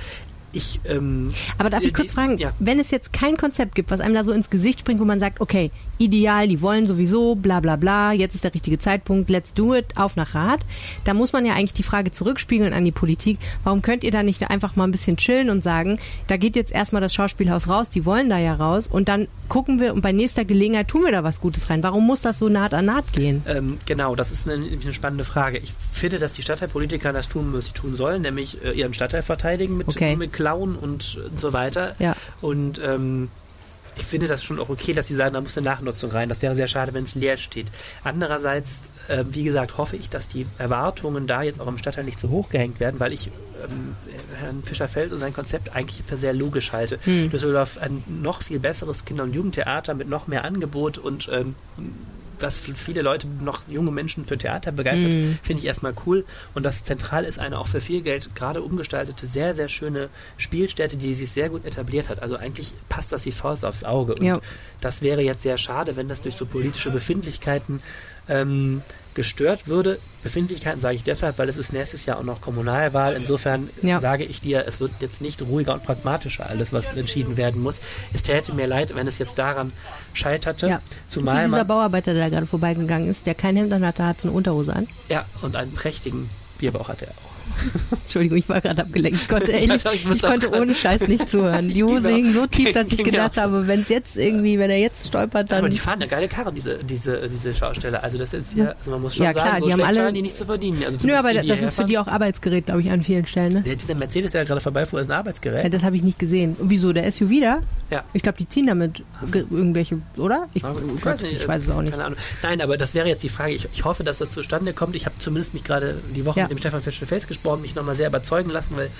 Ich, ähm, Aber darf ich die- kurz fragen, Ja. wenn es jetzt kein Konzept gibt, was einem da so ins Gesicht springt, wo man sagt, okay, ideal, die wollen sowieso, bla bla bla, jetzt ist der richtige Zeitpunkt, let's do it, auf nach Rat, da muss man ja eigentlich die Frage zurückspiegeln an die Politik, warum könnt ihr da nicht einfach mal ein bisschen chillen und sagen, da geht jetzt erstmal das Schauspielhaus raus, die wollen da ja raus und dann gucken wir und bei nächster Gelegenheit tun wir da was Gutes rein. Warum muss das so naht an naht gehen? Ähm, genau, das ist eine, eine spannende Frage. Ich finde, dass die Stadtteilpolitiker das tun, was sie tun sollen, nämlich äh, ihren Stadtteil verteidigen mit, Okay. mit Klauen und, und so weiter. Ja. Und ähm, ich finde das schon auch okay, dass sie sagen, da muss eine Nachnutzung rein. Das wäre sehr schade, wenn es leer steht. Andererseits, äh, wie gesagt, hoffe ich, dass die Erwartungen da jetzt auch im Stadtteil nicht zu hoch gehängt werden, weil ich ähm, Herrn Fischer-Feld und sein Konzept eigentlich für sehr logisch halte. Hm. Düsseldorf ein noch viel besseres Kinder- und Jugendtheater mit noch mehr Angebot und ähm, was viele Leute noch junge Menschen für Theater begeistert, Mhm. finde ich erstmal cool. Und das zentral ist eine auch für viel Geld gerade umgestaltete, sehr, sehr schöne Spielstätte, die sich sehr gut etabliert hat. Also eigentlich passt das wie Faust aufs Auge. Und Ja. das wäre jetzt sehr schade, wenn das durch so politische Befindlichkeiten ähm, gestört würde. Befindlichkeiten sage ich deshalb, weil es ist nächstes Jahr auch noch Kommunalwahl. Insofern Ja. sage ich dir, es wird jetzt nicht ruhiger und pragmatischer alles, was entschieden werden muss. Es täte mir leid, wenn es jetzt daran scheiterte. Ja. Zu Zumal dieser man, Bauarbeiter, der da gerade vorbeigegangen ist, der kein Hemd an hatte, hatte eine Unterhose an. ja, und einen prächtigen Bierbauch hat er auch. Entschuldigung, ich war gerade abgelenkt. Ich konnte, ehrlich, ich ich, konnte ohne Scheiß nicht zuhören. Die Hose hing so tief, dass ich gedacht habe, wenn es jetzt irgendwie, wenn er jetzt stolpert, Aber dann. die fahren eine geile Karre, diese, diese, diese Schausteller. Also das ist ja, also man muss schon Ja, sagen, klar, so die haben alle- die nicht zu verdienen. Also Nö, aber die, die das ist für die auch Arbeitsgerät, glaube ich, an vielen Stellen. Ne? Der, dieser Mercedes, der gerade vorbeifuhr, ist ein Arbeitsgerät. Ja, das habe ich nicht gesehen. Und wieso? Der SUV da? Ja. Ich glaube, die ziehen damit ge- irgendwelche, oder? Ich, ich, weiß nicht, ich weiß es auch nicht. Keine Ahnung. Nein, aber das wäre jetzt die Frage. Ich, ich hoffe, dass das zustande kommt. Ich habe zumindest mich gerade die Woche Ja. mit dem Stefan Fischer-Fels gesprochen, mich nochmal sehr überzeugen lassen, weil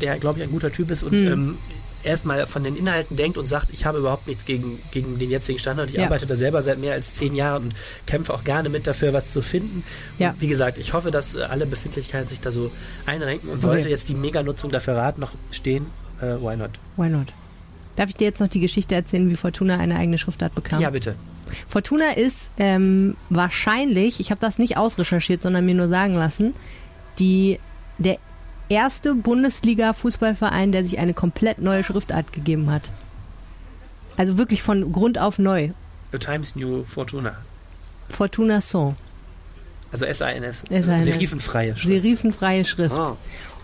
der, glaube ich, ein guter Typ ist und Hm. ähm, erstmal von den Inhalten denkt und sagt, ich habe überhaupt nichts gegen, gegen den jetzigen Standard. Ich Ja. arbeite da selber seit mehr als zehn Jahren und kämpfe auch gerne mit dafür, was zu finden. Ja. Wie gesagt, ich hoffe, dass alle Befindlichkeiten sich da so einrenken und Okay. sollte jetzt die Mega-Nutzung dafür Rat noch stehen, äh, why not? Why not? Darf ich dir jetzt noch die Geschichte erzählen, wie Fortuna eine eigene Schriftart bekam? Ja, bitte. Fortuna ist ähm, wahrscheinlich, ich habe das nicht ausrecherchiert, sondern mir nur sagen lassen, die, der erste Bundesliga-Fußballverein, der sich eine komplett neue Schriftart gegeben hat. Also wirklich von Grund auf neu. The Times New Fortuna. Fortuna Son. Also S-A-N-S. S.A.N.S.. Serifenfreie Schrift. Serifenfreie Schrift. Ah.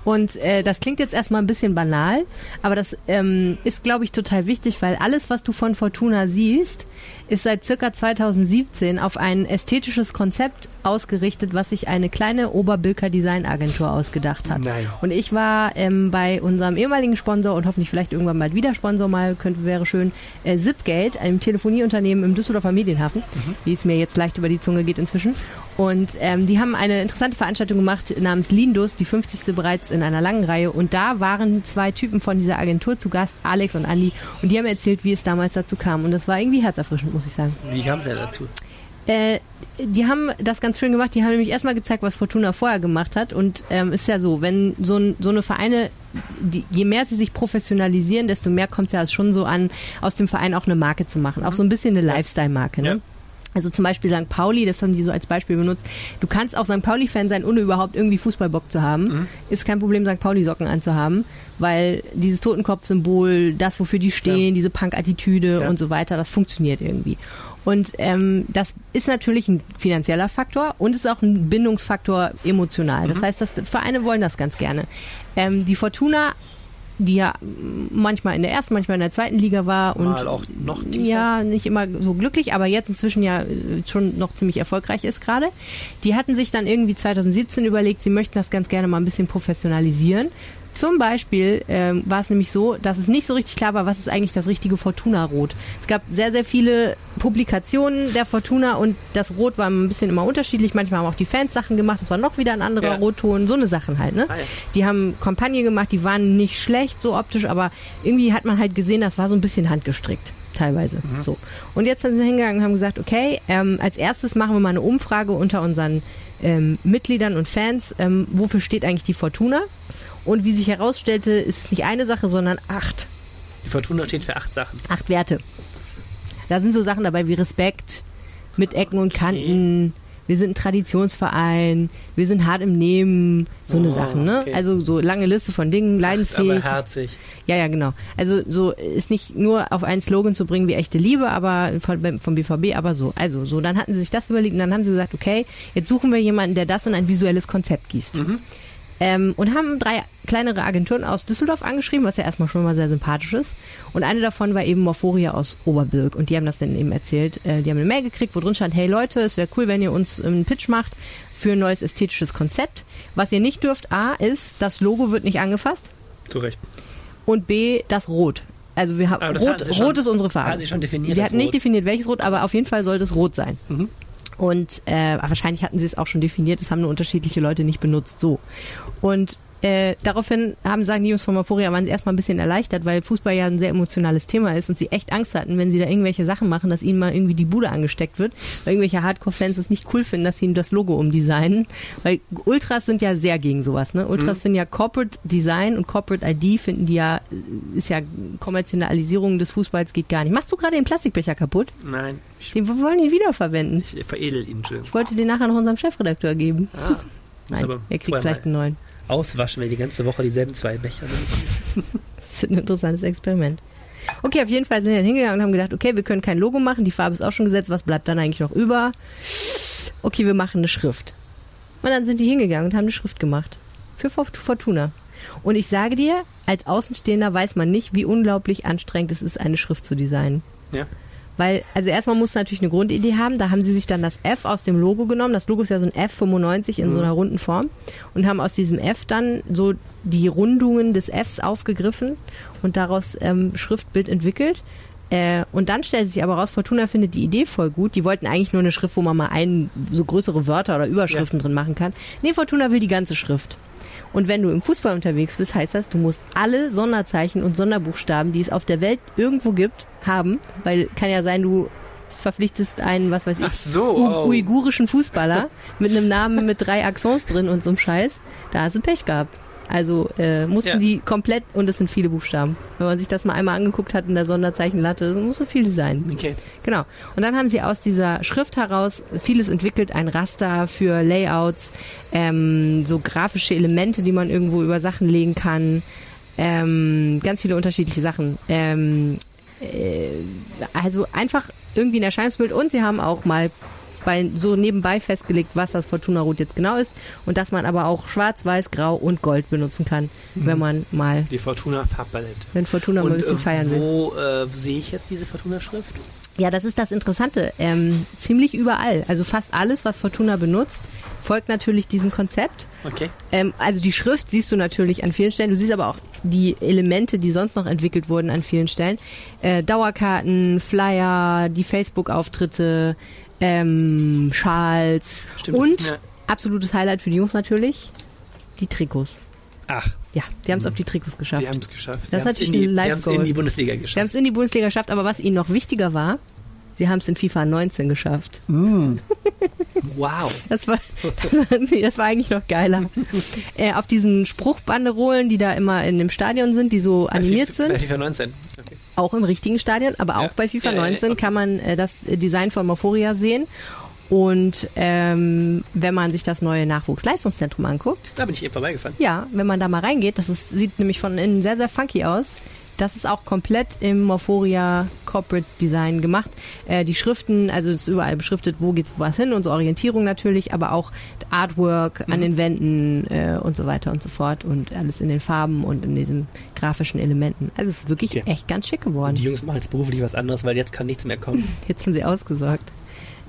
Und äh, das klingt jetzt erstmal ein bisschen banal, aber das ähm, ist, glaube ich, total wichtig, weil alles, was du von Fortuna siehst, ist seit circa 2017 auf ein ästhetisches Konzept ausgerichtet, was sich eine kleine Oberbilker Designagentur ausgedacht hat. Nein. Und ich war ähm, bei unserem ehemaligen Sponsor und hoffentlich vielleicht irgendwann bald wieder Sponsor mal, könnte wäre schön, äh, Zipgate, einem Telefonieunternehmen im Düsseldorfer Medienhafen, wie es mir jetzt leicht über die Zunge geht inzwischen. Und ähm, die haben eine interessante Veranstaltung gemacht namens Lindus, die 50. bereits in einer langen Reihe. Und da waren zwei Typen von dieser Agentur zu Gast, Alex und Andi. Und die haben erzählt, wie es damals dazu kam. Und das war irgendwie herzerfrischend, muss ich sagen. Wie kam es denn dazu? Äh, die haben das ganz schön gemacht. Die haben nämlich erstmal gezeigt, was Fortuna vorher gemacht hat. Und ähm, ist ja so, wenn so, ein, so eine Vereine, die, je mehr sie sich professionalisieren, desto mehr kommt es ja schon so an, aus dem Verein auch eine Marke zu machen. Auch so ein bisschen eine Lifestyle-Marke. Ne? Ja. Also zum Beispiel St. Pauli, das haben die so als Beispiel benutzt. Du kannst auch St. Pauli-Fan sein, ohne überhaupt irgendwie Fußballbock zu haben. Mhm. Ist kein Problem, St. Pauli-Socken anzuhaben, weil dieses Totenkopf-Symbol, das, wofür die stehen, Ja. diese Punk-Attitüde Ja. und so weiter, das funktioniert irgendwie. Und ähm, das ist natürlich ein finanzieller Faktor und ist auch ein Bindungsfaktor emotional. Mhm. Das heißt, dass Vereine wollen das ganz gerne. Ähm, die Fortuna, die ja manchmal in der ersten, manchmal in der zweiten Liga war und Mal auch noch tiefer. ja, nicht immer so glücklich, aber jetzt inzwischen ja äh, schon noch ziemlich erfolgreich ist gerade. Die hatten sich dann irgendwie 2017 überlegt, sie möchten das ganz gerne mal ein bisschen professionalisieren. Zum Beispiel ähm, war es nämlich so, dass es nicht so richtig klar war, was ist eigentlich das richtige Fortuna-Rot. Es gab sehr, sehr viele Publikationen der Fortuna und das Rot war ein bisschen immer unterschiedlich. Manchmal haben auch die Fans Sachen gemacht, das war noch wieder ein anderer Ja. Rotton, so eine Sachen halt. Ne? Ah, ja. Die haben Kampagne gemacht, die waren nicht schlecht so optisch, aber irgendwie hat man halt gesehen, das war so ein bisschen handgestrickt teilweise. So. Und jetzt sind sie hingegangen und haben gesagt, okay, ähm, als erstes machen wir mal eine Umfrage unter unseren ähm, Mitgliedern und Fans, ähm, wofür steht eigentlich die Fortuna? Und wie sich herausstellte, ist es nicht eine Sache, sondern acht. Die Fortuna steht für acht Sachen. Acht Werte. Da sind so Sachen dabei wie Respekt, mit Ecken und Kanten. Wir sind ein Traditionsverein, wir sind hart im Nehmen, so eine Oh, Sachen, ne? okay. Also so lange Liste von Dingen, leidensfähig. Aber herzig. Ja, ja, genau. Also so ist nicht nur auf einen Slogan zu bringen wie echte Liebe, aber von, vom BVB, aber so. Also so, dann hatten sie sich das überlegt und dann haben sie gesagt, okay, jetzt suchen wir jemanden, der das in ein visuelles Konzept gießt. Ähm, und haben drei kleinere Agenturen aus Düsseldorf angeschrieben, was ja erstmal schon mal sehr sympathisch ist. Und eine davon war eben Morphoria aus Oberbirk. Und die haben das dann eben erzählt. Äh, die haben eine Mail gekriegt, wo drin stand, hey Leute, es wäre cool, wenn ihr uns einen Pitch macht für ein neues ästhetisches Konzept. Was ihr nicht dürft, A, ist, das Logo wird nicht angefasst Zu Recht. und B, das Rot. Also wir haben Rot, Sie schon- Rot ist unsere Farbe. hatten Sie schon definiert, Sie hatten nicht Rot? definiert, welches Rot, aber auf jeden Fall sollte es rot sein. Mhm. Und äh, wahrscheinlich hatten sie es auch schon definiert, es haben nur unterschiedliche Leute nicht benutzt. So. Und äh, daraufhin haben, sagen die Jungs von Maphoria, waren sie erstmal ein bisschen erleichtert, weil Fußball ja ein sehr emotionales Thema ist und sie echt Angst hatten, wenn sie da irgendwelche Sachen machen, dass ihnen mal irgendwie die Bude angesteckt wird, weil irgendwelche Hardcore-Fans es nicht cool finden, dass sie ihnen das Logo umdesignen. Weil Ultras sind ja sehr gegen sowas, ne? Ultras finden ja Corporate Design und Corporate ID finden die ja, ist ja Kommerzialisierung des Fußballs geht gar nicht. Machst du gerade den Plastikbecher kaputt? Nein, Den wir wollen ihn wiederverwenden. ich veredel ihn schön. Ich wollte den nachher noch unserem Chefredakteur geben. Ah, Nein, er kriegt vielleicht einen neuen. Auswaschen, wenn die ganze Woche dieselben zwei Becher benutzen. Das ist ein interessantes Experiment. Okay, auf jeden Fall sind wir dann hingegangen und haben gedacht, okay, wir können kein Logo machen, die Farbe ist auch schon gesetzt, was bleibt dann eigentlich noch über? Okay, wir machen eine Schrift. Und dann sind die hingegangen und haben eine Schrift gemacht. Für Fort- Fortuna. Und ich sage dir, als Außenstehender weiß man nicht, wie unglaublich anstrengend es ist, eine Schrift zu designen. Ja. Weil, also erstmal muss natürlich eine Grundidee haben. Da haben sie sich dann das F aus dem Logo genommen. Das Logo ist ja so ein F95 in so einer runden Form. Und haben aus diesem F dann so die Rundungen des Fs aufgegriffen und daraus ähm, Schriftbild entwickelt. Äh, und dann stellt sich aber raus, Fortuna findet die Idee voll gut. Die wollten eigentlich nur eine Schrift, wo man mal ein, so größere Wörter oder Überschriften drin machen kann. Nee, Fortuna will die ganze Schrift. Und wenn du im Fußball unterwegs bist, heißt das, du musst alle Sonderzeichen und Sonderbuchstaben, die es auf der Welt irgendwo gibt, haben. Weil kann ja sein, du verpflichtest einen, was weiß ich, so, oh. uigurischen Fußballer mit einem Namen mit drei Accents drin und so einem Scheiß. Da hast du Pech gehabt. Also äh, mussten Ja. die komplett, und es sind viele Buchstaben. Wenn man sich das mal einmal angeguckt hat in der Sonderzeichenlatte, muss so viel sein. Okay. Genau. Und dann haben sie aus dieser Schrift heraus vieles entwickelt, ein Raster für Layouts, ähm, so grafische Elemente, die man irgendwo über Sachen legen kann, ähm, ganz viele unterschiedliche Sachen. Ähm, äh, also einfach irgendwie ein Erscheinungsbild und sie haben auch mal bei, so nebenbei festgelegt, was das Fortuna Rot jetzt genau ist und dass man aber auch schwarz, weiß, grau und gold benutzen kann, wenn man mal, Die Fortuna Farbpalette. wenn Fortuna mal ein bisschen äh, feiern will. wo äh, sehe ich jetzt diese Fortuna-Schrift? Ja, das ist das Interessante. Ähm, ziemlich überall. Also fast alles, was Fortuna benutzt, folgt natürlich diesem Konzept. Okay. Ähm, also die Schrift siehst du natürlich an vielen Stellen. Du siehst aber auch die Elemente, die sonst noch entwickelt wurden an vielen Stellen. Äh, Dauerkarten, Flyer, die Facebook-Auftritte, ähm, Schals Stimmt, und ist mir- absolutes Highlight für die Jungs natürlich, die Trikots. Ach, Ja, die haben es auf die Trikots geschafft. die haben es geschafft. Das ist Sie haben's natürlich in die, ein Sie haben es in die Bundesliga Sie haben geschafft. es in die Bundesliga geschafft, aber was ihnen noch wichtiger war, sie haben es in FIFA 19 geschafft. Wow. Das war, das war, nee, das war eigentlich noch geiler. äh, auf diesen Spruchbanderolen, die da immer in dem Stadion sind, die so animiert Bei FIFA, Bei sind, FIFA 19. Okay. auch im richtigen Stadion, aber auch Ja. bei FIFA Ja, ja, ja, 19 okay. kann man äh, das Design von Morphoria sehen. Und ähm, wenn man sich das neue Nachwuchsleistungszentrum anguckt, Da bin ich eben vorbeigefahren. ja, wenn man da mal reingeht, das ist, sieht nämlich von innen sehr, sehr funky aus. Das ist auch komplett im Morphoria Corporate Design gemacht. Äh, die Schriften, also es ist überall beschriftet, wo geht's was hin so Orientierung natürlich, aber auch Artwork an den Wänden äh, und so weiter und so fort und alles in den Farben und in diesen grafischen Elementen. Also es ist wirklich Okay. echt ganz schick geworden. Die Jungs machen jetzt beruflich was anderes, weil jetzt kann nichts mehr kommen. Jetzt haben sie ausgesorgt.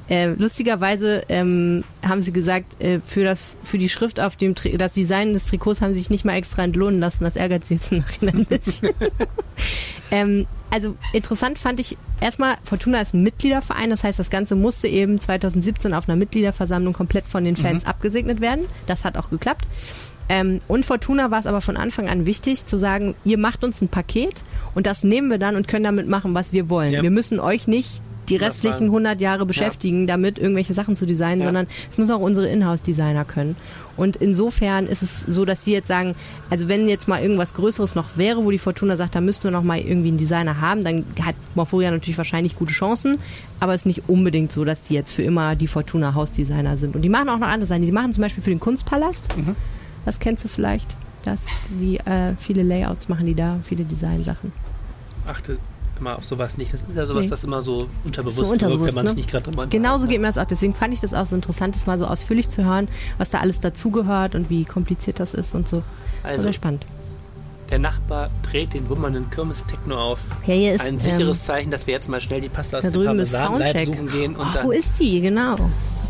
Äh, lustigerweise ähm, haben sie gesagt, äh, für, das, für die Schrift auf dem Tri das Design des Trikots haben sie sich nicht mal extra entlohnen lassen. Das ärgert sie jetzt im Nachhinein ein bisschen. ähm, also interessant fand ich erstmal, Fortuna ist ein Mitgliederverein, das heißt, das Ganze musste eben 2017 auf einer Mitgliederversammlung komplett von den Fans Mhm. abgesegnet werden. Das hat auch geklappt. Ähm, und Fortuna war es aber von Anfang an wichtig zu sagen, ihr macht uns ein Paket und das nehmen wir dann und können damit machen, was wir wollen. Ja. Wir müssen euch nicht die restlichen waren- 100 Jahre beschäftigen, damit irgendwelche Sachen zu designen, Ja. sondern es müssen auch unsere Inhouse-Designer können. Und insofern ist es so, dass die jetzt sagen, also wenn jetzt mal irgendwas Größeres noch wäre, wo die Fortuna sagt, da müssten wir noch mal irgendwie einen Designer haben, dann hat Morphoria natürlich wahrscheinlich gute Chancen, aber es ist nicht unbedingt so, dass die jetzt für immer die Fortuna Hausdesigner sind. Und die machen auch noch andere Sachen. Die machen zum Beispiel für den Kunstpalast, Mhm. das kennst du vielleicht, dass die äh, viele Layouts machen, die da, viele Designsachen. Achte immer auf sowas nicht. Das ist ja sowas, Nee. das immer so unterbewusst, So unterbewusst, wirkt, wenn man sich ne? nicht gerade drüber Genauso geht mir das auch. Deswegen fand ich das auch so interessant, das mal so ausführlich zu hören, was da alles dazugehört und wie kompliziert das ist und so. Also, sehr spannend. der Nachbar dreht den wummernden Kirmes-Techno auf. Ja, hier ist Ein ähm, sicheres Zeichen, dass wir jetzt mal schnell die Pasta aus da dem Parmesanleib suchen gehen und Ach, wo ist die? Genau.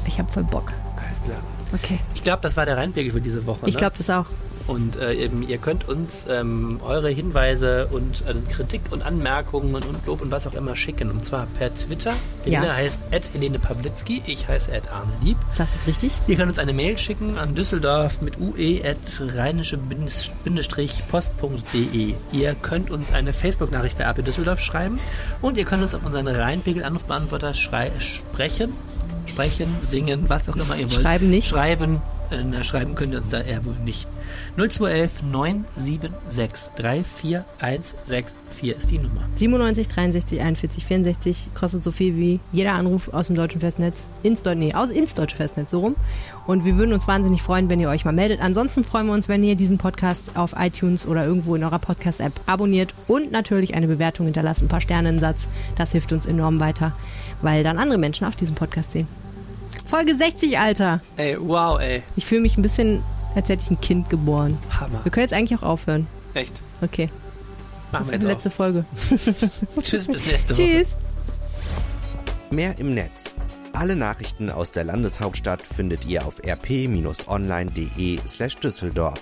Ich habe voll Bock. Alles klar. Okay. Ich glaube, das war der Rheinpegel für diese Woche. Ich ne? glaube das auch. Und äh, eben, ihr könnt uns ähm, eure Hinweise und äh, Kritik und Anmerkungen und Lob und was auch immer schicken. Und zwar per Twitter. Ja. Helene heißt Ed Helene Pawlitzki, ich heiße Ed Arne Lieb. Das ist richtig. Ihr könnt uns eine Mail schicken an düsseldorf mit ue at rheinische-post.de. Ihr könnt uns eine Facebook-Nachricht bei AP Düsseldorf schreiben und ihr könnt uns auf unseren Rheinpegel-Anrufbeantworter sprechen, sprechen, singen, was auch immer ihr wollt. Schreiben nicht. Schreiben, äh, schreiben könnt ihr uns da eher wohl nicht. 0211 976 34164 ist die Nummer. 97 63 41 64 kostet so viel wie jeder Anruf aus dem deutschen Festnetz ins, nee, aus, ins deutsche Festnetz so rum. Und wir würden uns wahnsinnig freuen, wenn ihr euch mal meldet. Ansonsten freuen wir uns, wenn ihr diesen Podcast auf iTunes oder irgendwo in eurer Podcast-App abonniert und natürlich eine Bewertung hinterlasst, ein paar Sterne einen Satz. Das hilft uns enorm weiter, weil dann andere Menschen auch diesen Podcast sehen. Folge 60, Alter. Ey, wow, ey. Ich fühle mich ein bisschen, als hätte ich ein Kind geboren. Hammer. Wir können jetzt eigentlich auch aufhören. Echt. Okay. Machen Das wir ist die jetzt letzte Folge. auch. Tschüss, bis nächste Woche. Tschüss. Mehr im Netz. Alle Nachrichten aus der Landeshauptstadt findet ihr auf rp-online.de slash Düsseldorf.